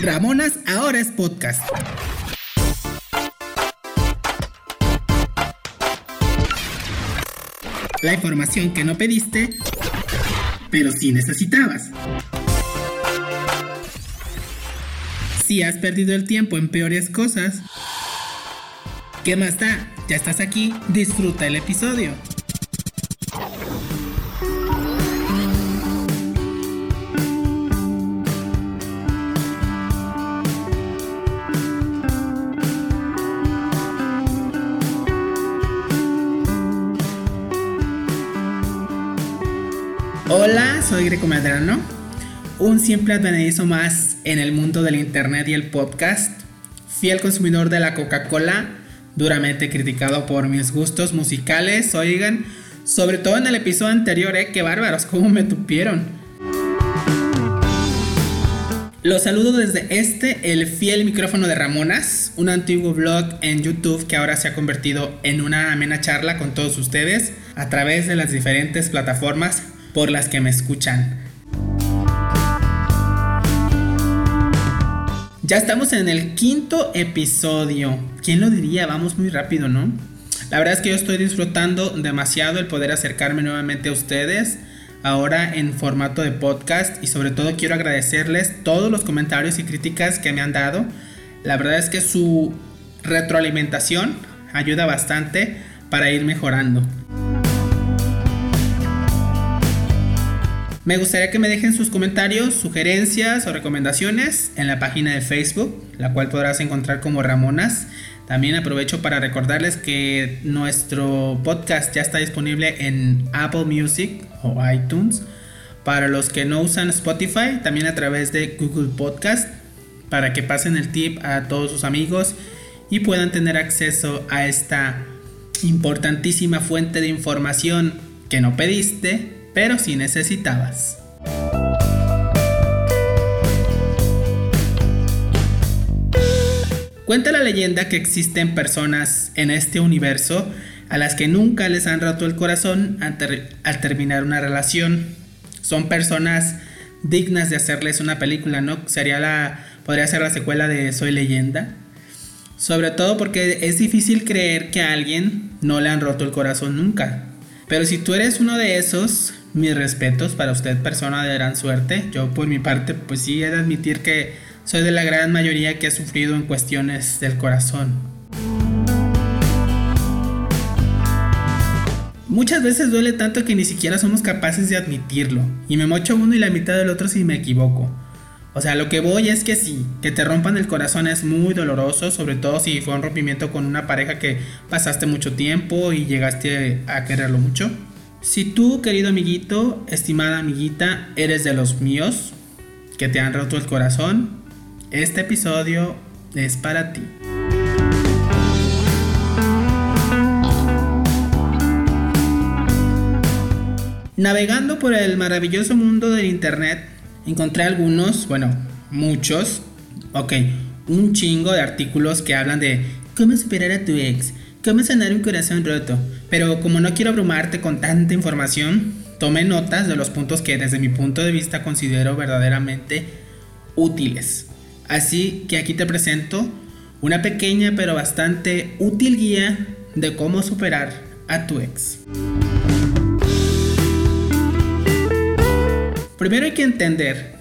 Ramonas ahora es podcast. La información que no pediste, pero sí necesitabas. Si has perdido el tiempo en peores cosas, ¿qué más da? Ya estás aquí, disfruta el episodio. Hola, soy Greco Medrano, un simple advenedizo más en el mundo del internet y el podcast, fiel consumidor de la Coca-Cola, duramente criticado por mis gustos musicales, oigan, sobre todo en el episodio anterior, eh, qué bárbaros, cómo me tupieron. Los saludo desde este, el fiel micrófono de Ramonas, un antiguo blog en YouTube que ahora se ha convertido en una amena charla con todos ustedes a través de las diferentes plataformas por las que me escuchan. Ya estamos en el quinto episodio. ¿Quién lo diría? Vamos muy rápido, ¿no? La verdad es que yo estoy disfrutando demasiado el poder acercarme nuevamente a ustedes, ahora en formato de podcast y sobre todo quiero agradecerles todos los comentarios y críticas que me han dado. La verdad es que su retroalimentación ayuda bastante para ir mejorando. Me gustaría que me dejen sus comentarios, sugerencias o recomendaciones en la página de Facebook, la cual podrás encontrar como Ramonas. También aprovecho para recordarles que nuestro podcast ya está disponible en Apple Music o iTunes. Para los que no usan Spotify, también a través de Google Podcast, para que pasen el tip a todos sus amigos y puedan tener acceso a esta importantísima fuente de información que no pediste, pero si necesitabas. Cuenta la leyenda que existen personas en este universo a las que nunca les han roto el corazón al, terminar una relación. Son personas dignas de hacerles una película, ¿no? Sería la podría ser la secuela de Soy leyenda. Sobre todo porque es difícil creer que a alguien no le han roto el corazón nunca. Pero si tú eres uno de esos, mis respetos para usted, persona de gran suerte. Yo por mi parte, pues sí, he de admitir que soy de la gran mayoría que ha sufrido en cuestiones del corazón. Muchas veces duele tanto que ni siquiera somos capaces de admitirlo. Y me mocho uno y la mitad del otro si me equivoco. O sea, lo que voy es que sí, que te rompan el corazón es muy doloroso, sobre todo si fue un rompimiento con una pareja que pasaste mucho tiempo y llegaste a quererlo mucho. Si tú, querido amiguito, estimada amiguita, eres de los míos, que te han roto el corazón, este episodio es para ti. Navegando por el maravilloso mundo del Internet, encontré algunos, bueno, muchos, ok, un chingo de artículos que hablan de cómo superar a tu ex, cómo sanar un corazón roto, pero como no quiero abrumarte con tanta información, tomé notas de los puntos que desde mi punto de vista considero verdaderamente útiles. Así que aquí te presento una pequeña pero bastante útil guía de cómo superar a tu ex. Primero hay que entender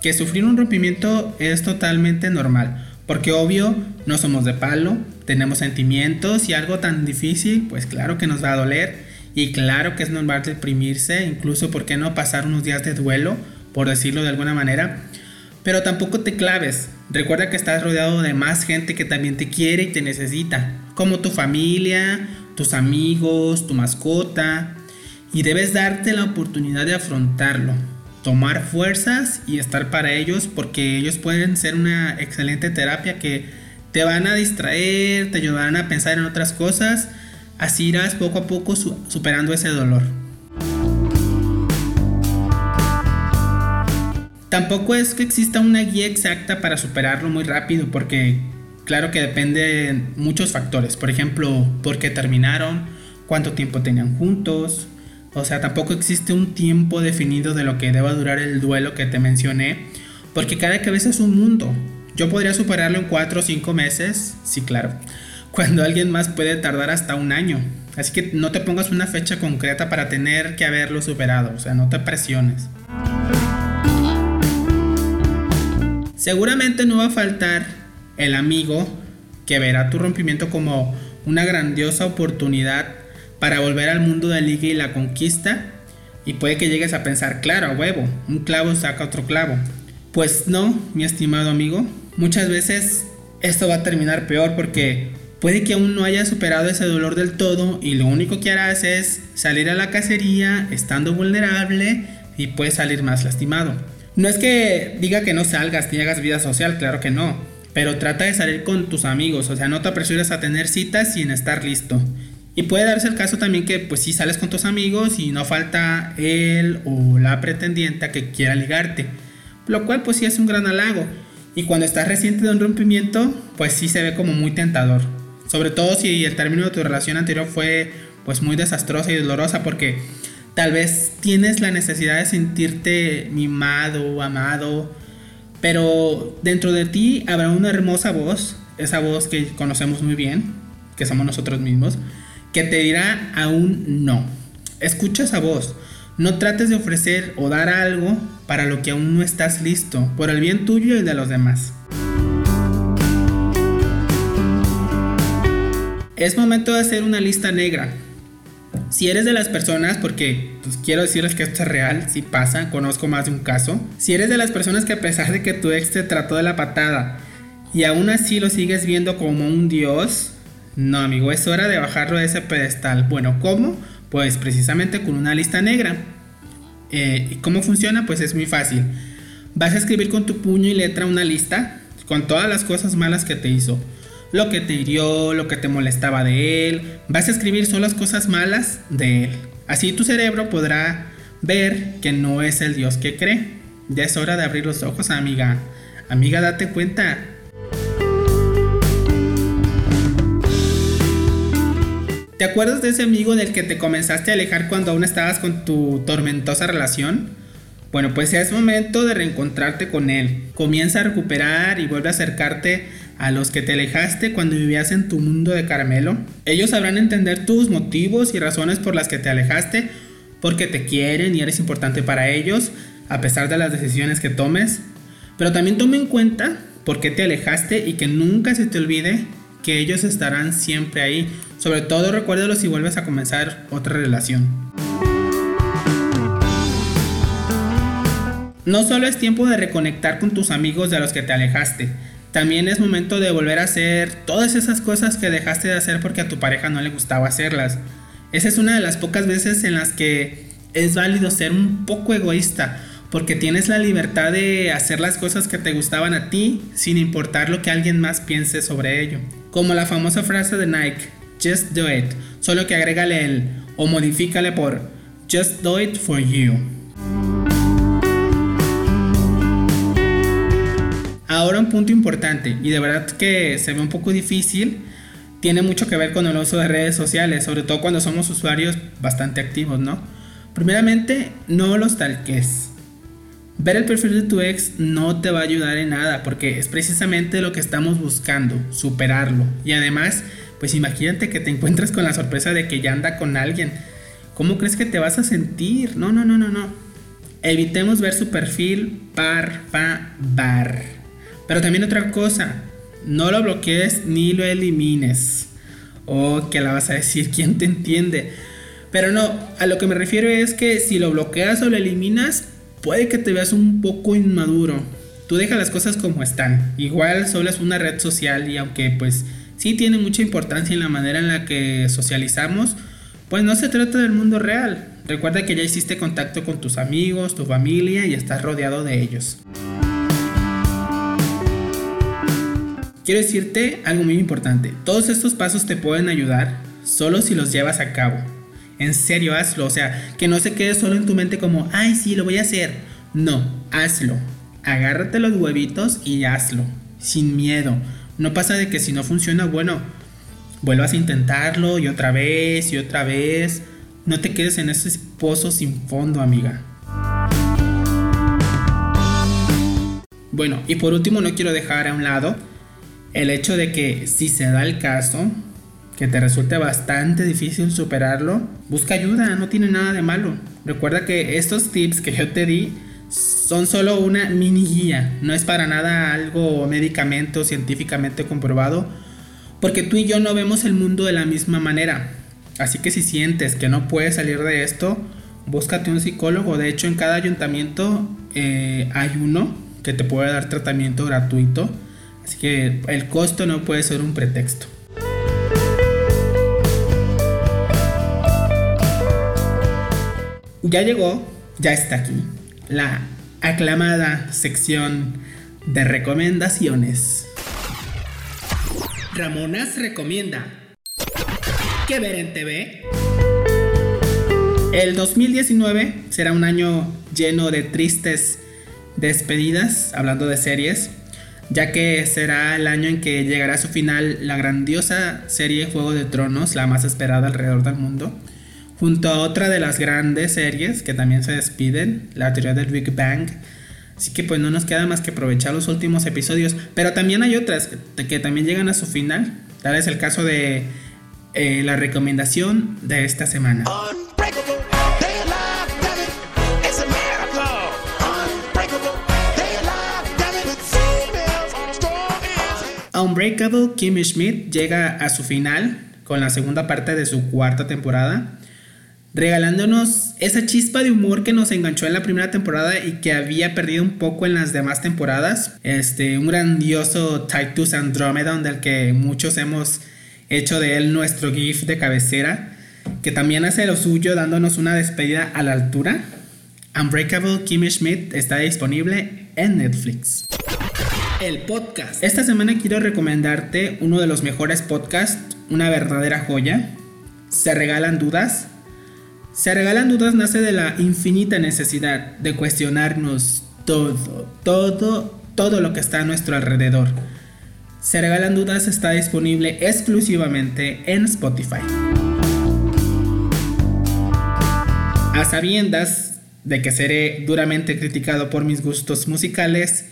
que sufrir un rompimiento es totalmente normal, porque obvio no somos de palo, tenemos sentimientos y algo tan difícil, pues claro que nos va a doler y claro que es normal deprimirse, incluso por qué no pasar unos días de duelo, por decirlo de alguna manera. Pero tampoco te claves, recuerda que estás rodeado de más gente que también te quiere y te necesita, como tu familia, tus amigos, tu mascota, y debes darte la oportunidad de afrontarlo, tomar fuerzas y estar para ellos porque ellos pueden ser una excelente terapia que te van a distraer, te ayudarán a pensar en otras cosas, así irás poco a poco superando ese dolor. Tampoco es que exista una guía exacta para superarlo muy rápido, porque claro que depende de muchos factores. Por ejemplo, por qué terminaron, cuánto tiempo tenían juntos. O sea, tampoco existe un tiempo definido de lo que deba durar el duelo que te mencioné porque cada cabeza es un mundo. Yo podría superarlo en 4 o 5 meses, sí, claro, cuando alguien más puede tardar hasta un año. Así que no te pongas una fecha concreta para tener que haberlo superado, o sea, no te presiones. Seguramente no va a faltar el amigo que verá tu rompimiento como una grandiosa oportunidad para volver al mundo de liga y la conquista y puede que llegues a pensar, claro, a huevo, un clavo saca otro clavo. Pues no, mi estimado amigo, muchas veces esto va a terminar peor porque puede que aún no hayas superado ese dolor del todo y lo único que harás es salir a la cacería estando vulnerable y puedes salir más lastimado. No es que diga que no salgas ni hagas vida social, claro que no, pero trata de salir con tus amigos, o sea, no te apresures a tener citas sin estar listo. Y puede darse el caso también que pues si sales con tus amigos y no falta él o la pretendienta que quiera ligarte. Lo cual pues sí es un gran halago. Y cuando estás reciente de un rompimiento, pues sí se ve como muy tentador. Sobre todo si el término de tu relación anterior fue pues muy desastrosa y dolorosa porque tal vez tienes la necesidad de sentirte mimado, amado, pero dentro de ti habrá una hermosa voz, esa voz que conocemos muy bien, que somos nosotros mismos, que te dirá aún no. Escucha esa voz. No trates de ofrecer o dar algo para lo que aún no estás listo, por el bien tuyo y de los demás. Es momento de hacer una lista negra. Si eres de las personas, porque pues, quiero decirles que esto es real, si pasa, conozco más de un caso. Si eres de las personas que a pesar de que tu ex te trató de la patada y aún así lo sigues viendo como un dios, no, amigo, es hora de bajarlo de ese pedestal. Bueno, ¿cómo? Pues precisamente con una lista negra. Eh, ¿Y cómo funciona? Pues es muy fácil. Vas a escribir con tu puño y letra una lista con todas las cosas malas que te hizo. Lo que te hirió, lo que te molestaba de él. Vas a escribir solo las cosas malas de él. Así tu cerebro podrá ver que no es el Dios que cree. Ya es hora de abrir los ojos, amiga. Amiga, date cuenta. ¿Te acuerdas de ese amigo del que te comenzaste a alejar cuando aún estabas con tu tormentosa relación? Bueno, pues ya es momento de reencontrarte con él. Comienza a recuperar y vuelve a acercarte a los que te alejaste cuando vivías en tu mundo de caramelo. Ellos sabrán entender tus motivos y razones por las que te alejaste, porque te quieren y eres importante para ellos, a pesar de las decisiones que tomes. Pero también toma en cuenta por qué te alejaste y que nunca se te olvide que ellos estarán siempre ahí. Sobre todo recuérdalo si vuelves a comenzar otra relación. No solo es tiempo de reconectar con tus amigos de los que te alejaste, también es momento de volver a hacer todas esas cosas que dejaste de hacer porque a tu pareja no le gustaba hacerlas. Esa es una de las pocas veces en las que es válido ser un poco egoísta, porque tienes la libertad de hacer las cosas que te gustaban a ti sin importar lo que alguien más piense sobre ello. Como la famosa frase de Nike, just do it, solo que agrégale el o modifícale por just do it for you. Ahora un punto importante y de verdad que se ve un poco difícil, tiene mucho que ver con el uso de redes sociales, sobre todo cuando somos usuarios bastante activos, ¿no? Primeramente, no los talques. Ver el perfil de tu ex no te va a ayudar en nada porque es precisamente lo que estamos buscando, superarlo. Y además, pues imagínate que te encuentres con la sorpresa de que ya anda con alguien. ¿Cómo crees que te vas a sentir? No, no, no, no, no. Evitemos ver su perfil, par, pa, bar. Pero también otra cosa, no lo bloquees ni lo elimines. Oh, que la vas a decir, ¿quién te entiende? Pero no, a lo que me refiero es que si lo bloqueas o lo eliminas, puede que te veas un poco inmaduro. Tú deja las cosas como están. Igual solo es una red social y aunque pues sí tiene mucha importancia en la manera en la que socializamos, pues no se trata del mundo real. Recuerda que ya hiciste contacto con tus amigos, tu familia y estás rodeado de ellos. Quiero decirte algo muy importante. Todos estos pasos te pueden ayudar solo si los llevas a cabo. En serio, hazlo. O sea, que no se quede solo en tu mente como, ay, sí, lo voy a hacer. No, hazlo. Agárrate los huevitos y hazlo. Sin miedo. No pasa de que si no funciona, bueno, vuelvas a intentarlo y otra vez y otra vez. No te quedes en ese pozo sin fondo, amiga. Bueno, y por último no quiero dejar a un lado el hecho de que si se da el caso, que te resulte bastante difícil superarlo, busca ayuda, no tiene nada de malo. Recuerda que estos tips que yo te di son solo una mini guía, no es para nada algo médicamente científicamente comprobado, porque tú y yo no vemos el mundo de la misma manera. Así que si sientes que no puedes salir de esto, búscate un psicólogo. De hecho, en cada ayuntamiento eh, hay uno que te puede dar tratamiento gratuito. Así que el costo no puede ser un pretexto. Ya llegó, ya está aquí, la aclamada sección de recomendaciones. Ramonas recomienda. ¿Qué ver en TV? El 2019 será un año lleno de tristes despedidas, hablando de series, ya que será el año en que llegará a su final la grandiosa serie Juego de Tronos, la más esperada alrededor del mundo, junto a otra de las grandes series que también se despiden, la teoría del Big Bang. Así que pues no nos queda más que aprovechar los últimos episodios, pero también hay otras que, también llegan a su final, tal es el caso de eh, la recomendación de esta semana. Unbreakable Kimmy Schmidt llega a su final con la segunda parte de su cuarta temporada, regalándonos esa chispa de humor que nos enganchó en la primera temporada y que había perdido un poco en las demás temporadas. Este, un grandioso Titus Andromeda, del que muchos hemos hecho de él nuestro GIF de cabecera, que también hace lo suyo dándonos una despedida a la altura. Unbreakable Kimmy Schmidt está disponible en Netflix el podcast. Esta semana quiero recomendarte uno de los mejores podcasts, una verdadera joya. Se regalan dudas. Se regalan dudas nace de la infinita necesidad de cuestionarnos todo, todo, todo lo que está a nuestro alrededor. Se regalan dudas está disponible exclusivamente en Spotify. A sabiendas de que seré duramente criticado por mis gustos musicales,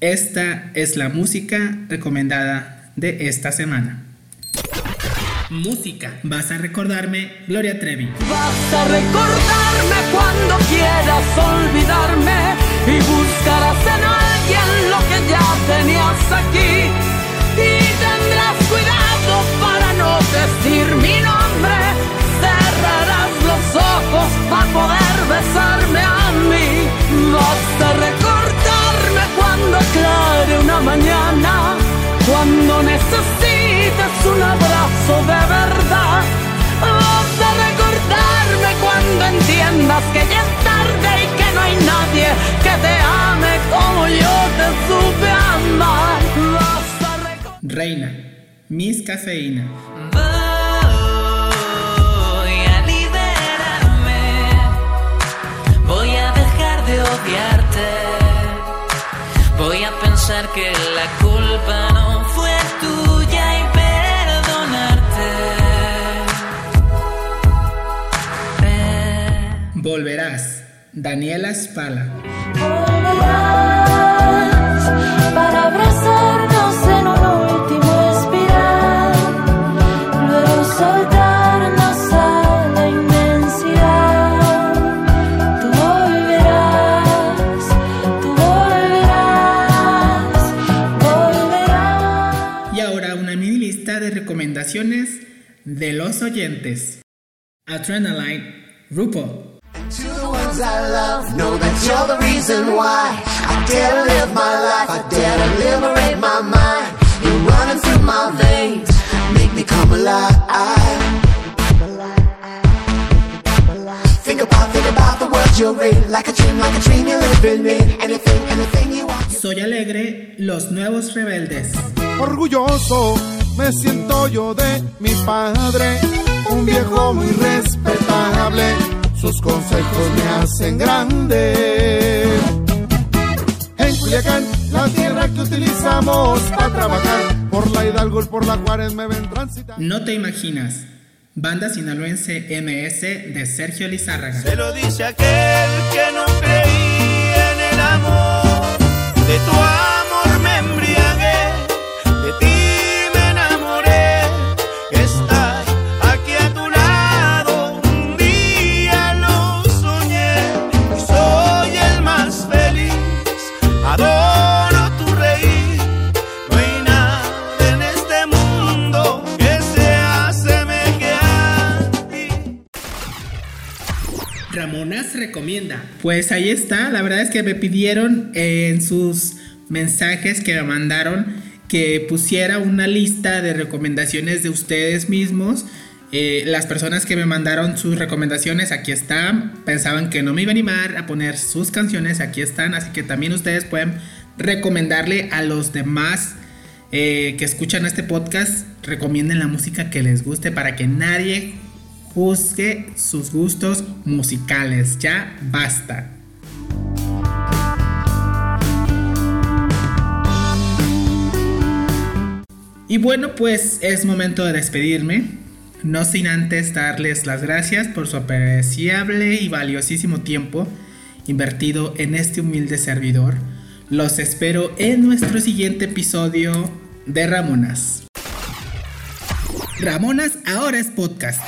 esta es la música recomendada de esta semana. Música. Vas a recordarme Gloria Trevi. Vas a recordarme cuando quieras olvidarme y buscarás en alguien lo que ya tenías aquí. Y tendrás cuidado un abrazo de verdad. Vas a recordarme cuando entiendas que ya es tarde y que no hay nadie que te ame como yo te supe amar. Reina, Miss Cafeína. Voy a liberarme, voy a dejar de odiarte. Voy a pensar que la culpa Volverás, Daniela Spala. Volverás para abrazarnos en un último espiral, luego soltarnos a la inmensidad. Tú volverás, tú volverás, volverás. Y ahora una mini lista de recomendaciones de los oyentes. Adrenaline, RuPaul. To the ones I love, know that you're the reason why I dare to live my life, I dare to liberate my mind. You're running through my veins, make me come alive. Think about, think about the words you read, like a dream, like a dream you live in me. Anything, anything you want. Soy Alegre, Los Nuevos Rebeldes. Orgulloso me siento yo de mi padre, un viejo muy respetable. Sus consejos me hacen grande. En Culiacán, la tierra que utilizamos para trabajar, por la Hidalgo y por la Juárez me ven transitar. No te imaginas. Banda sinaloense MS de Sergio Lizárraga. Se lo dice aquel que no creía en el amor de tu alma. Ramonas recomienda. Pues ahí está, la verdad es que me pidieron en sus mensajes que me mandaron que pusiera una lista de recomendaciones de ustedes mismos. Eh, las personas que me mandaron sus recomendaciones aquí están. Pensaban que no me iba a animar a poner sus canciones, aquí están. Así que también ustedes pueden recomendarle a los demás eh, que escuchan este podcast, recomienden la música que les guste para que nadie juzgue sus gustos musicales. Ya basta. Y bueno, pues es momento de despedirme. No sin antes darles las gracias por su apreciable y valiosísimo tiempo invertido en este humilde servidor. Los espero en nuestro siguiente episodio de Ramonas. Ramonas ahora es podcast.